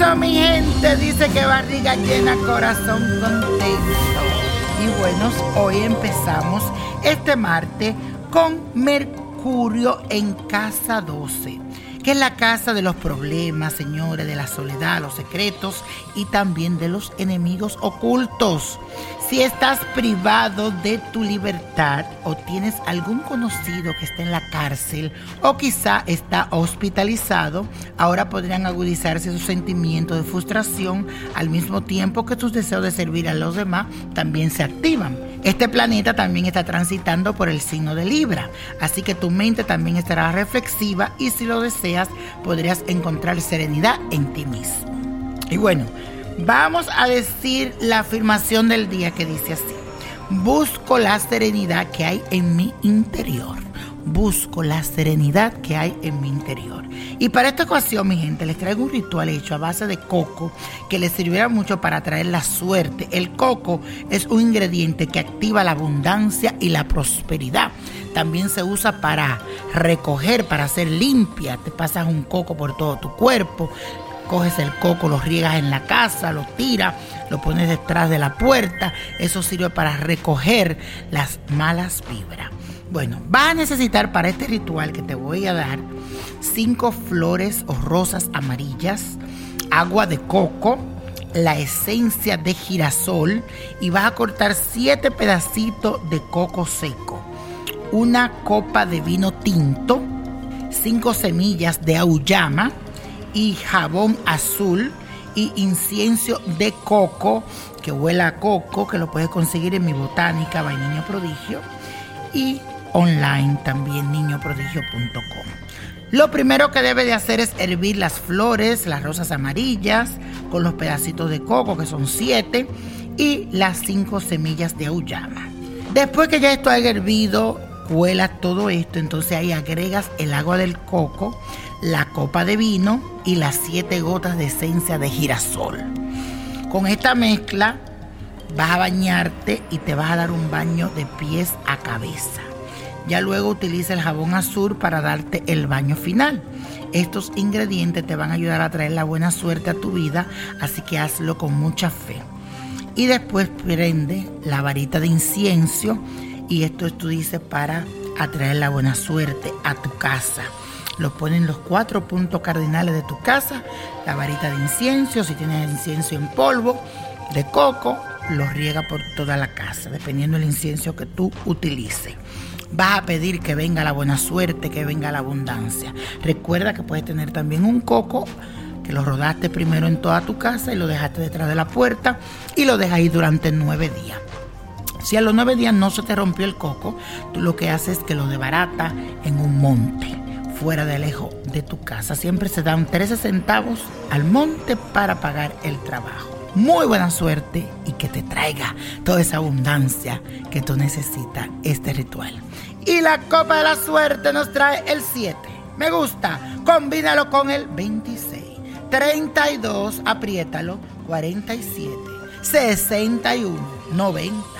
Eso, mi gente, dice que barriga llena, corazón contento. Y bueno, hoy empezamos este martes con Mercurio en casa 12 que es la casa de los problemas, señores, de la soledad, los secretos y también de los enemigos ocultos. Si estás privado de tu libertad o tienes algún conocido que está en la cárcel o quizá está hospitalizado, ahora podrían agudizarse sus sentimientos de frustración al mismo tiempo que tus deseos de servir a los demás también se activan. Este planeta también está transitando por el signo de Libra, así que tu mente también estará reflexiva y si lo deseas podrías encontrar serenidad en ti mismo. Y bueno, Vamos a decir la afirmación del día que dice así. Busco la serenidad que hay en mi interior. Busco la serenidad que hay en mi interior. Y para esta ocasión, mi gente, les traigo un ritual hecho a base de coco que les servirá mucho para traer la suerte. El coco es un ingrediente que activa la abundancia y la prosperidad. También se usa para recoger, para hacer limpia. Te pasas un coco por todo tu cuerpo coges el coco, lo riegas en la casa, lo tiras, lo pones detrás de la puerta. Eso sirve para recoger las malas vibras. Bueno, vas a necesitar para este ritual que te voy a dar cinco flores o rosas amarillas, agua de coco, la esencia de girasol y vas a cortar siete pedacitos de coco seco, una copa de vino tinto, cinco semillas de auyama, y jabón azul y incienso de coco que huela a coco, que lo puedes conseguir en mi botánica Vainiño Prodigio y online también niñoprodigio.com. Lo primero que debe de hacer es hervir las flores, las rosas amarillas, con los pedacitos de coco, que son siete, y las cinco semillas de auyama. Después que ya esto haya hervido, cuela todo esto, entonces ahí agregas el agua del coco, la copa de vino y las siete gotas de esencia de girasol. Con esta mezcla vas a bañarte y te vas a dar un baño de pies a cabeza. Ya luego utiliza el jabón azul para darte el baño final. Estos ingredientes te van a ayudar a traer la buena suerte a tu vida, así que hazlo con mucha fe. Y después prende la varita de incienso y esto tú dices para atraer la buena suerte a tu casa lo ponen los cuatro puntos cardinales de tu casa, la varita de incienso, si tienes incienso en polvo, de coco, lo riega por toda la casa, dependiendo del incienso que tú utilices. Vas a pedir que venga la buena suerte, que venga la abundancia. Recuerda que puedes tener también un coco que lo rodaste primero en toda tu casa y lo dejaste detrás de la puerta y lo dejas ahí durante nueve días. Si a los nueve días no se te rompió el coco, tú lo que haces es que lo debarata en un monte fuera de lejos de tu casa. Siempre se dan 13 centavos al monte para pagar el trabajo. Muy buena suerte y que te traiga toda esa abundancia que tú necesitas este ritual. Y la copa de la suerte nos trae el 7. Me gusta. Combínalo con el 26. 32, apriétalo. 47. 61. 90.